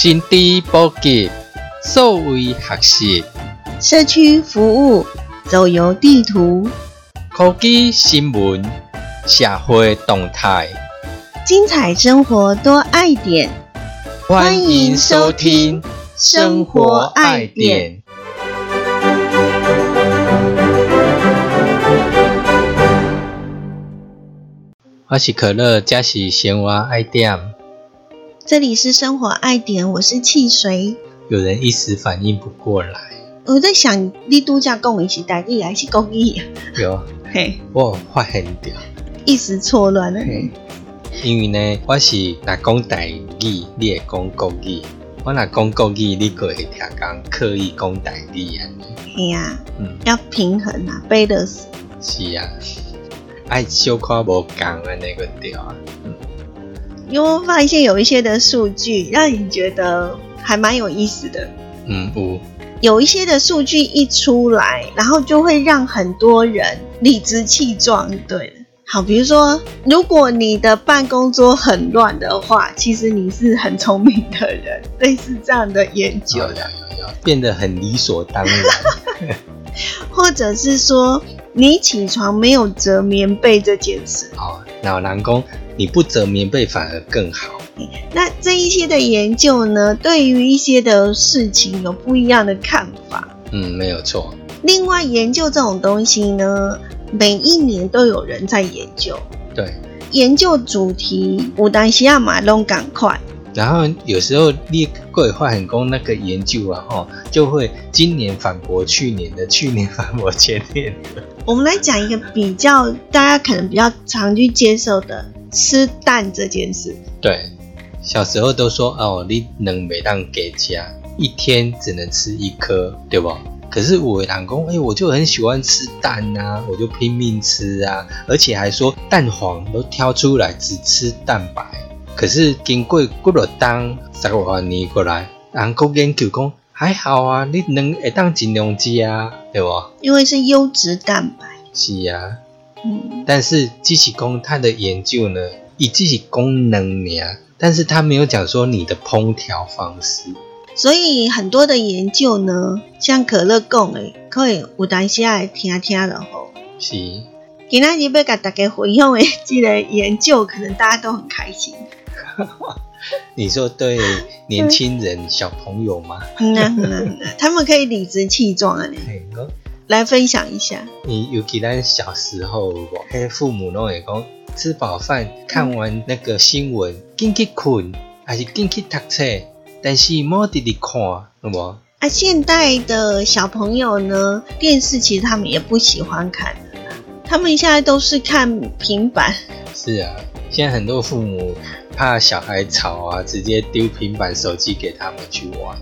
心知补给，数位学习，社区服务，走游地图，科技新闻，社会动态，精彩生活多爱点。欢迎收听《生活爱点》。我是可乐，这是生活爱点。这里是生活爱点，我是汽水。有人一时反应不过来，我在想，你度假共一起代理还是公益？有，嘿，我发现掉，一时错乱了。因为呢，我是若讲台语，你会讲国语；我若讲国语，你个会听讲刻意讲台语安尼。嘿呀，嗯，要平衡啊，balance。是啊。爱小可无讲安尼个调啊，因为发现有一些的数据让你觉得还蛮有意思的。嗯，不有一些的数据一出来，然后就会让很多人理直气壮。对好，比如说，如果你的办公桌很乱的话，其实你是很聪明的人，类似这样的研究的，变得很理所当然。或者是说。你起床没有折棉被这件事，好，那南宫你不折棉被反而更好。那这一些的研究呢，对于一些的事情有不一样的看法。嗯，没有错。另外，研究这种东西呢，每一年都有人在研究。对，研究主题，我担西要马龙赶快。然后有时候你贵化很工那个研究啊，哦，就会今年反驳去年的，去年反驳前年的。我们来讲一个比较大家可能比较常去接受的吃蛋这件事。对，小时候都说哦，你能每当给家一天只能吃一颗，对不？可是我老公哎，我就很喜欢吃蛋呐，我就拼命吃啊，而且还说蛋黄都挑出来只吃蛋白。可是经过过了当十多年过来，人国研究讲还好啊，你能会当尽量吃啊，对不？因为是优质蛋白。是啊，嗯。但是机器工它的研究呢，以机器功能呀，但是它没有讲说你的烹调方式。所以很多的研究呢，像可乐讲的，可以有当时爱听听的吼。是。今仔日要甲大家分享的这个研究，可能大家都很开心。你说对年轻人、小朋友吗？嗯嗯他们可以理直气壮啊！来分享一下。你有记得小时候，嘿，父母拢会讲吃饱饭，看完那个新闻，进去困，还是进去读册，但是莫直直看，好不？啊，现代的小朋友呢，电视其实他们也不喜欢看的，他们现在都是看平板。是啊。现在很多父母怕小孩吵啊，直接丢平板手机给他们去玩。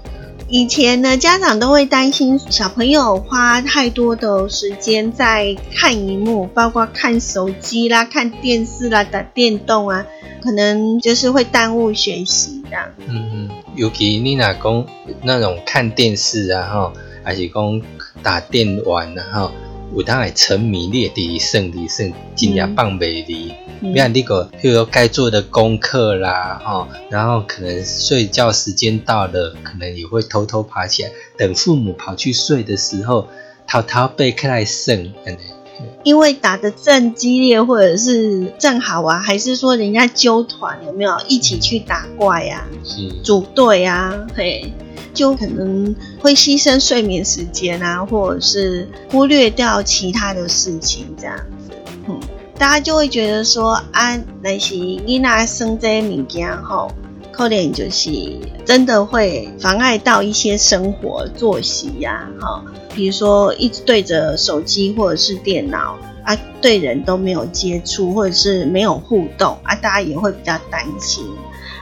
以前呢，家长都会担心小朋友花太多的时间在看荧幕，包括看手机啦、看电视啦、打电动啊，可能就是会耽误学习这样。嗯嗯，尤其你那讲那种看电视啊，哈，还是讲打电玩啊，哈。有当会沉迷，劣地胜利胜，尽量放美离。你看那个，譬如说该做的功课啦，哦，然后可能睡觉时间到了，可能也会偷偷爬起来，等父母跑去睡的时候，偷偷背开来胜。因为打的正激烈，或者是正好啊，还是说人家揪团有没有一起去打怪呀？是组队啊，嘿。就可能会牺牲睡眠时间啊，或者是忽略掉其他的事情，这样子，嗯，大家就会觉得说啊，那些你那生这些物件吼，可能就是真的会妨碍到一些生活作息呀，哈，比如说一直对着手机或者是电脑啊，对人都没有接触或者是没有互动啊，大家也会比较担心。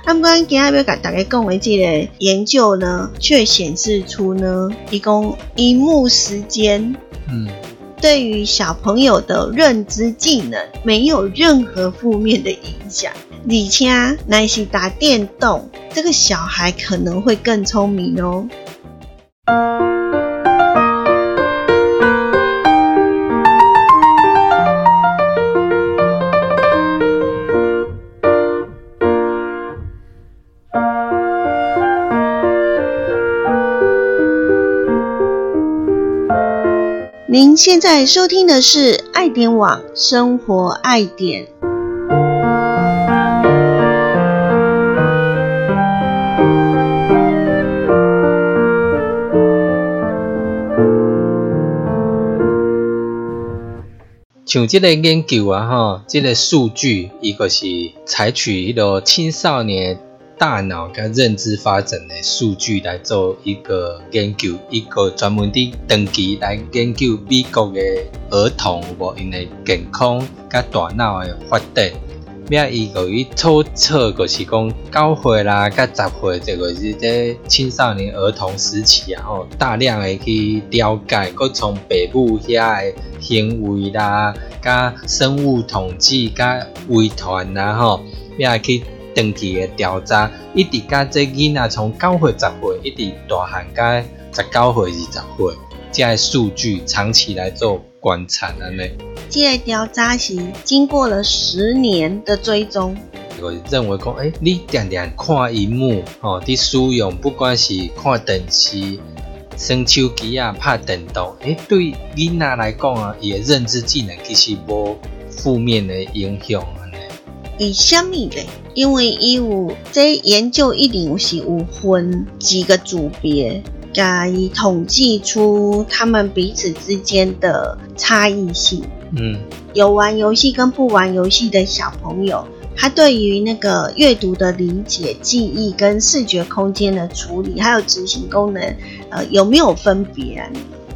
他们刚刚今日要甲大家讲的这个研究呢，却显示出呢，一共荧幕时间，嗯，对于小朋友的认知技能没有任何负面的影响。而且，那是打电动，这个小孩可能会更聪明哦。现在收听的是爱点网生活爱点。像这个研究啊，吼，这个数据，伊个是采取迄个青少年大脑跟认知发展的数据来做一个研究，一个专门的登记来研究美国的儿童无因的健康甲大脑的发展。咩伊个伊初测就是讲九岁啦，甲十岁这个是这青少年儿童时期啊，吼，大量的去了解，佮从父母遐的行为啦，甲生物统计，甲遗传啦，吼，咩去长期的调查，一直甲这囡仔从九岁、十岁，一直大汉甲十九岁、二十岁，这个数据长期来做观察安尼。这个调查是经过了十年的追踪，我认为讲，诶、你常常看荧幕，吼、伫使用，不管是看电视、耍手机啊、拍电动，诶、对囡仔来讲啊，伊的认知技能其实无负面的影响安尼。以虾米嘞？因为伊有这研究一定有是有分几个组别，加以统计出他们彼此之间的差异性。嗯有玩游戏跟不玩游戏的小朋友，他对于那个阅读的理解、记忆跟视觉空间的处理，还有执行功能，呃，有没有分别啊？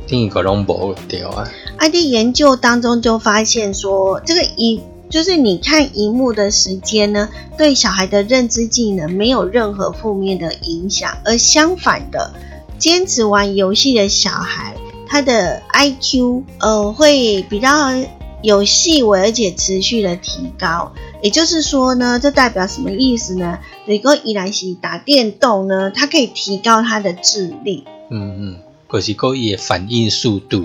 另一个拢无对啊。ID 研究当中就发现说，这个荧就是你看荧幕的时间呢，对小孩的认知技能没有任何负面的影响，而相反的，坚持玩游戏的小孩，他的 IQ 呃会比较有细微而且持续的提高。也就是说呢，这代表什么意思呢？有一个伊莱西打电动呢，它可以提高他的智力。嗯嗯，就是讲伊的反应速度。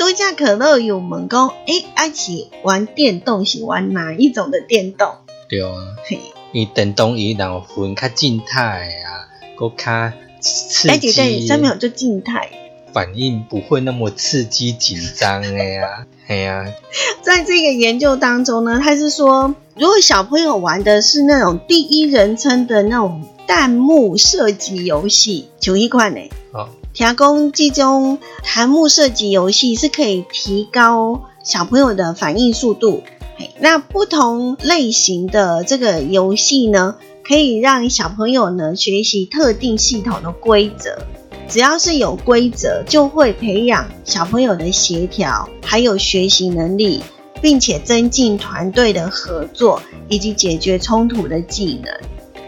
多加可乐有问讲，诶、啊是玩电动是玩哪一种的电动？对啊，嘿，因为电动伊有分较静态啊，搁较刺而且在激，上面有就静态。反应不会那么刺激紧张哎呀，嘿呀、在这个研究当中呢，他是说，如果小朋友玩的是那种第一人称的那种弹幕射击游戏，就一款呢，哦，听讲这种弹幕射击游戏是可以提高小朋友的反应速度。那不同类型的这个游戏呢，可以让小朋友呢学习特定系统的规则。只要是有规则，就会培养小朋友的协调，还有学习能力，并且增进团队的合作以及解决冲突的技能。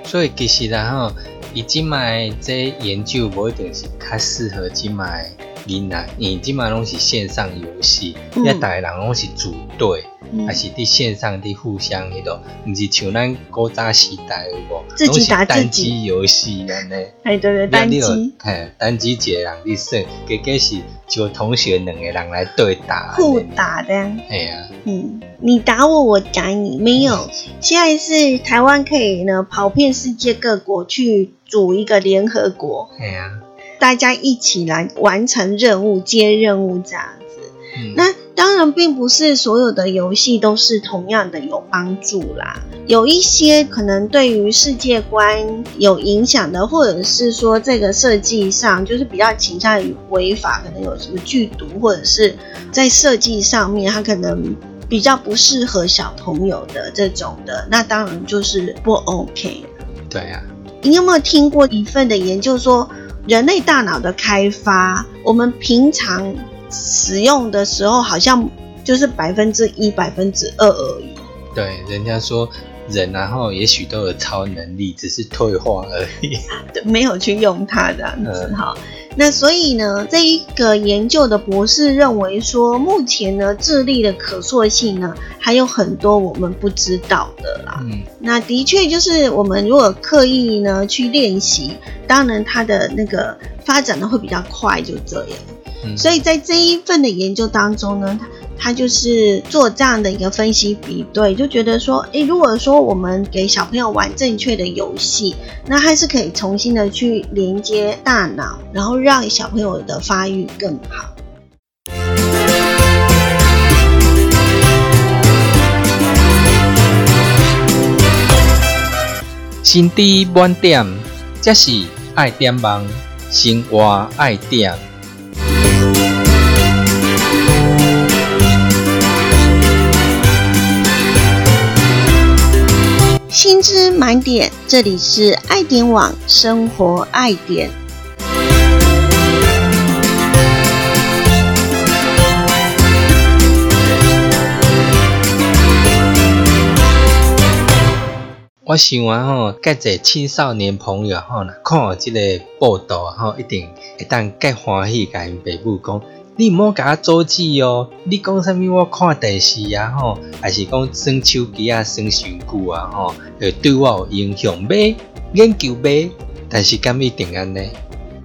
所以其实然后，伊即卖这研究无一定是较适合即卖囡仔，因为即卖拢是线上游戏，嗯。遐逐个人拢是组队，嗯还是伫线上伫互相迄种，毋是像咱古早时代有无？自己打自己机游戏安尼。哎，对对，单机嘿，单机一个人伫耍，结果是就同学两个人来对打，互。打的。嘿啊，嗯，你打我，我打你，没有。现在是台湾可以呢跑遍世界各国去组一个联合国，嘿啊，大家一起来完成任务、接任务这样子。嗯，那当然，并不是所有的游戏都是同样的有帮助啦。有一些可能对于世界观有影响的，或者是说这个设计上就是比较倾向于违法，可能有什么剧毒，或者是在设计上面它可能比较不适合小朋友的这种的，那当然就是不 OK 了。对啊，你有没有听过一份的研究说，人类大脑的开发，我们平常使用的时候好像就是百分之一、百分之二而已。对，人家说人然后也许都有超能力，只是退化而已。没有去用它这样子嗯哈。那所以呢，这一个研究的博士认为说，目前呢智力的可塑性呢还有很多我们不知道的啦。嗯，那的确就是我们如果刻意呢去练习，当然它的那个发展的会比较快，就这样。所以在这一份的研究当中呢他他就是做这样的一个分析比对就觉得说诶如果说我们给小朋友玩正确的游戏那还是可以重新的去连接大脑然后让小朋友的发育更好。新低斑点这是爱点盲生活爱点。心知满点，这里是爱点网生活爱点。我想啊吼，介侪青少年朋友吼，看即个报道吼，一定会当介欢喜，甲因爸母讲，你毋好甲我阻止哦。你讲啥物？我看电视啊吼，还是讲耍手机啊，耍伤久啊吼，会对我有影响。咩研究咩，但是敢一定安尼？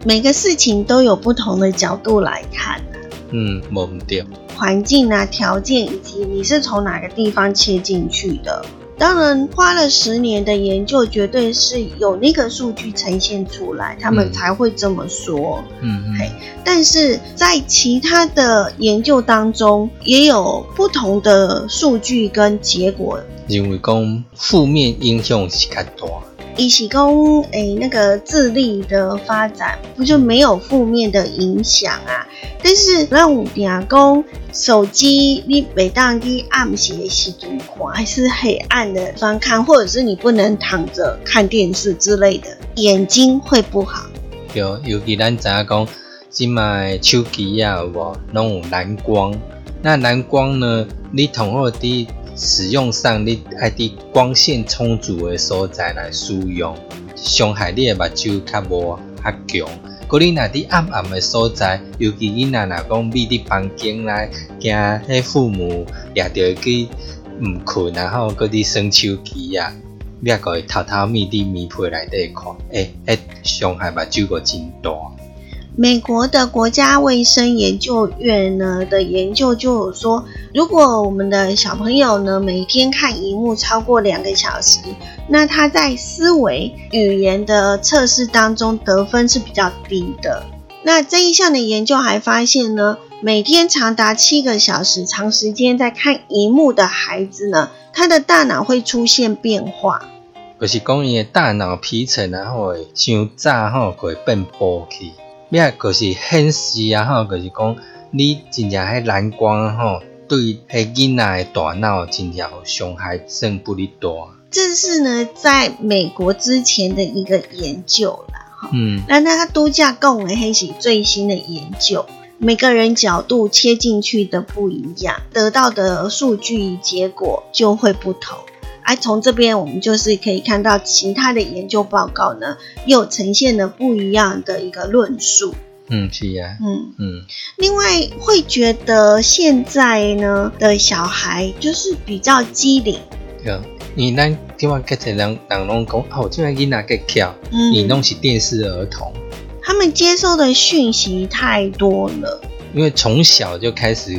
每个事情都有不同的角度来看啊。嗯，无毋对。环境啊，条件以及你是从哪个地方切进去的。当然，花了十年的研究，绝对是有那个数据呈现出来，他们才会这么说。嗯嗯。嘿，但是在其他的研究当中，也有不同的数据跟结果。因为讲负面影响是较大。以起公诶，那个智力的发展不就没有负面的影响啊？但是让五点讲手机你每当你暗时时读看，还是黑暗的方看，或者是你不能躺着看电视之类的，眼睛会不好。对，尤其咱知影讲，即卖手机啊，有无拢有蓝光？那蓝光呢？你同好伫。使用上，你爱伫光线充足的所在来使用，伤害你的目睭较无较强。嗰你若伫暗暗的所在，尤其囡仔若讲秘伫房间内，惊迄父母也着去毋困，然后嗰伫耍手机啊，你啊个偷偷咪伫棉被内底看，诶诶，伤害目睭个真大。美国的国家卫生研究院呢的研究就有说，如果我们的小朋友呢每天看荧幕超过两个小时，那他在思维语言的测试当中得分是比较低的。那这一项的研究还发现呢，每天长达七个小时长时间在看荧幕的孩子呢，他的大脑会出现变化，就是讲伊的大脑皮层然后会像早吼会变薄去。咩？就是显示啊，吼，就是讲你真正迄蓝光吼，对迄囡仔的大脑真正伤害性不哩大。这是呢，在美国之前的一个研究啦，哈。嗯。那那他度假共为黑喜最新的研究，每个人角度切进去的不一样，得到的数据结果就会不同。而从这边，我们就是可以看到其他的研究报告呢，又呈现了不一样的一个论述。嗯，是呀。嗯嗯。另外，会觉得现在呢的小孩就是比较机灵。有，你那地方看起来人人拢讲哦，这个囡仔个巧，你弄起电视儿童。他们接收的讯息太多了。因为从小就开始。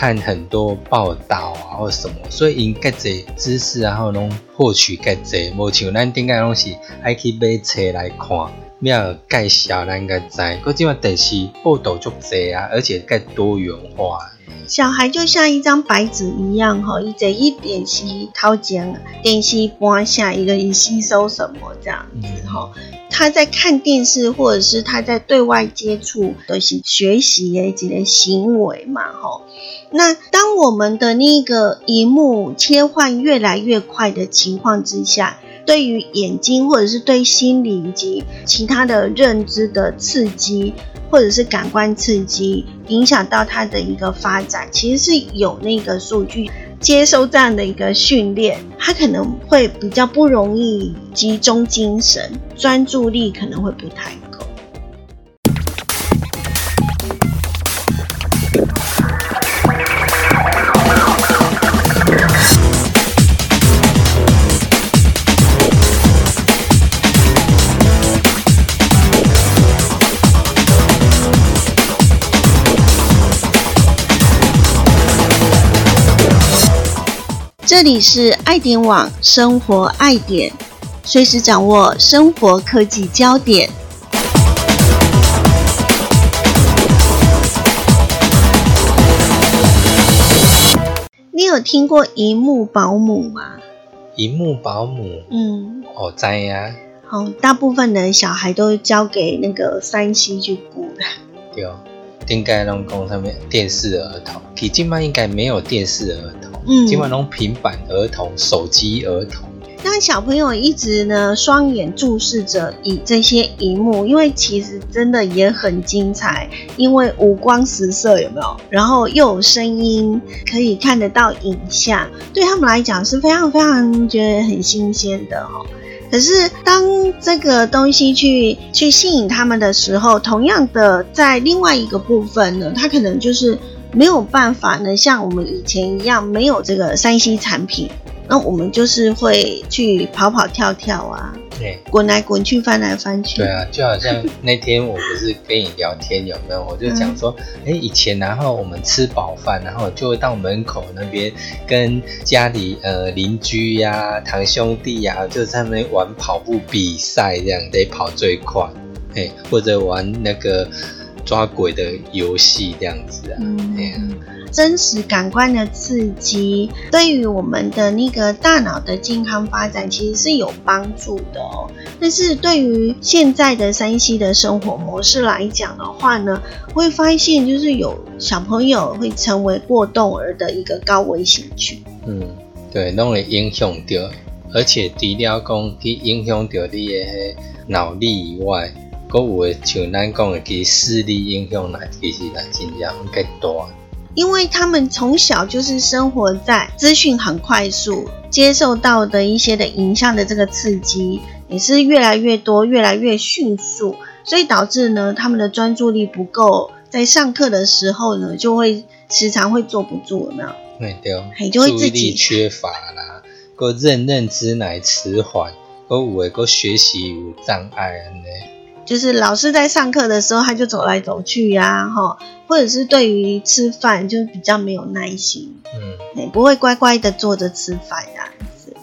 看很多报道啊，或什么，所以因介侪知识，然后拢获取介侪，无像咱顶个拢是爱去买册来看，要介绍咱个知。佮即嘛电视报道足济啊，而且介多元化。小孩就像一张白纸一样，吼，一在一点吸掏钱，点吸播下一个一吸收什么这样子，哈。他在看电视，或者是他在对外接触的是学习的这些行为嘛，吼。那当我们的那个荧幕切换越来越快的情况之下，对于眼睛或者是对心理以及其他的认知的刺激，或者是感官刺激，影响到他的一个发展，其实是有那个数据接收这样的一个训练，他可能会比较不容易集中精神，专注力可能会不太够。这里是爱点网生活爱点，随时掌握生活科技焦点。你有听过荧幕保姆吗？荧幕保姆，嗯，哦，在呀，好，大部分的小孩都交给那个三 C 去顾的。对哦，应该拢讲上面电视儿童，其实嘛应该没有电视儿童，嗯今晚拢平板儿童、手机儿童。让小朋友一直呢双眼注视着以这些荧幕，因为其实真的也很精彩，因为五光十色有没有？然后又有声音，可以看得到影像，对他们来讲是非常非常觉得很新鲜的哦。可是当这个东西去去吸引他们的时候，同样的在另外一个部分呢，它可能就是没有办法呢，像我们以前一样没有这个三 C 产品。那我们就是会去跑跑跳跳啊，对、滚来滚去，翻来翻去。对啊，就好像那天我不是跟你聊天有没有？我就讲说，哎、以前然后我们吃饱饭，然后就会到门口那边跟家里呃邻居呀、堂兄弟呀、就在那边玩跑步比赛，这样得跑最快，哎、或者玩那个抓鬼的游戏这样子啊，嗯，真实感官的刺激对于我们的那个大脑的健康发展其实是有帮助的哦。但是对于现在的山西的生活模式来讲的话呢，会发现就是有小朋友会成为过动儿的一个高危险群。嗯，对，拢会影响到，而且除了讲去影响到你的迄脑力以外，佫有诶像咱讲诶，其实视力影响来，其实来真正较大。因为他们从小就是生活在资讯很快速、接受到的一些的影像的这个刺激，也是越来越多、越来越迅速，所以导致呢他们的专注力不够，在上课的时候呢就会时常会坐不住，有没有？对对，嘿就会自己力缺乏啦，个认认知乃迟缓，佫有诶个学习有障碍安尼。就是老师在上课的时候，他就走来走去呀、哈，或者是对于吃饭就比较没有耐心。嗯，也，不会乖乖的坐着吃饭这样子。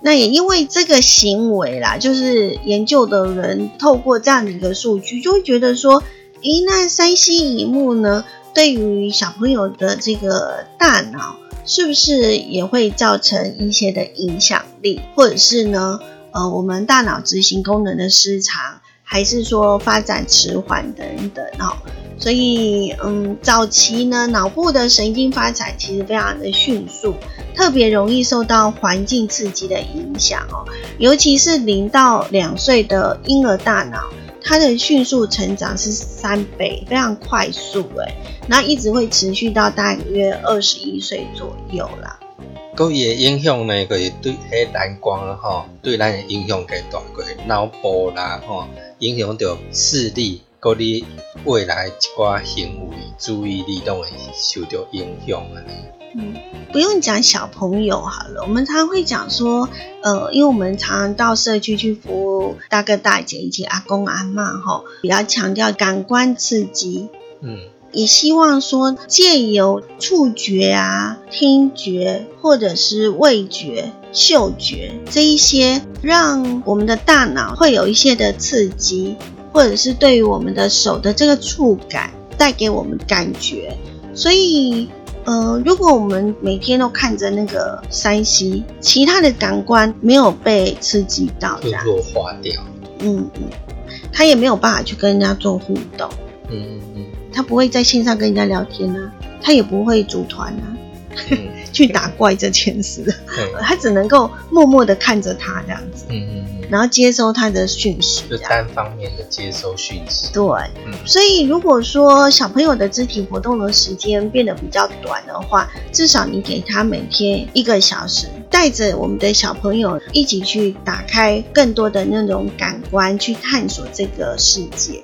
那也因为这个行为啦，就是研究的人透过这样的一个数据，就会觉得说，诶，那三 C 荧幕呢，对于小朋友的这个大脑，是不是也会造成一些的影响力，或者是呢，呃，我们大脑执行功能的失常，还是说发展迟缓等等哦。所以，嗯，早期呢，脑部的神经发展其实非常的迅速，特别容易受到环境刺激的影响哦。尤其是零到两岁的婴儿大脑，它的迅速成长是三倍，非常快速诶，那一直会持续到大约二十一岁左右啦。佫伊诶影响呢，就是对黑蓝光吼，对咱诶影响较大，过脑部啦吼，影响到视力，佫你未来一寡行为、注意力都会受到影响安尼。嗯，不用讲小朋友好了，我们常常会讲说，呃，因为我们常常到社区去服务大哥大姐以及阿公阿嬷哈，比较强调感官刺激，嗯也希望说借由触觉啊、听觉或者是味觉、嗅觉这一些，让我们的大脑会有一些的刺激，或者是对于我们的手的这个触感带给我们感觉。所以，呃，如果我们每天都看着那个山西，其他的感官没有被刺激到，弱化掉。嗯嗯，他也没有办法去跟人家做互动。嗯嗯嗯他不会在线上跟人家聊天啊，他也不会组团啊，嗯，去打怪这件事，对，他只能够默默的看着他这样子，嗯嗯嗯，然后接收他的讯息就。单方面的接收讯息。对，嗯所以如果说小朋友的肢体活动的时间变得比较短的话，至少你给他每天一个小时，带着我们的小朋友一起去打开更多的那种感官，去探索这个世界。